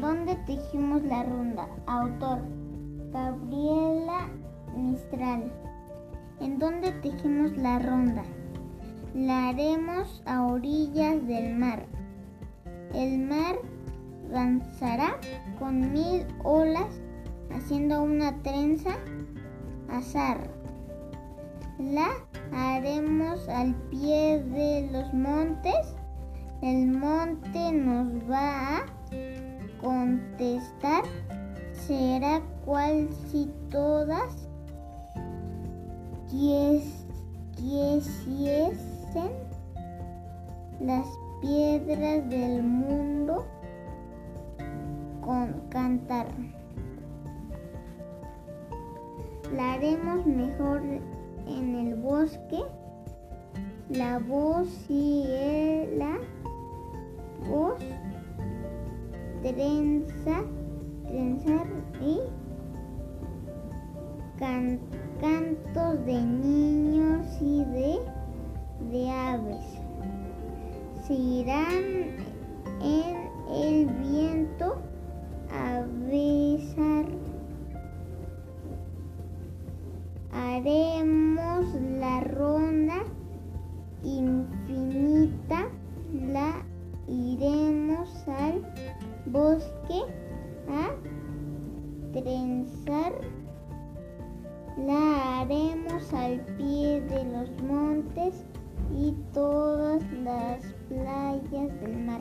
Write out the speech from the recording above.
dónde tejimos la ronda? Autor Gabriela Mistral. ¿En dónde tejimos la ronda? La haremos a orillas del mar. El mar danzará con mil olas haciendo una trenza azar. La haremos al pie de los montes. El monte nos va a contestar. Será cual si todas quisiesen las piedras del mundo con cantar. La haremos mejor en el bosque. La voz y la voz trenza, trenzar y cantos de niños y de, de aves. Se irán en el viento a besar. Haremos la ronda bosque a trenzar. La haremos al pie de los montes y todas las playas del mar.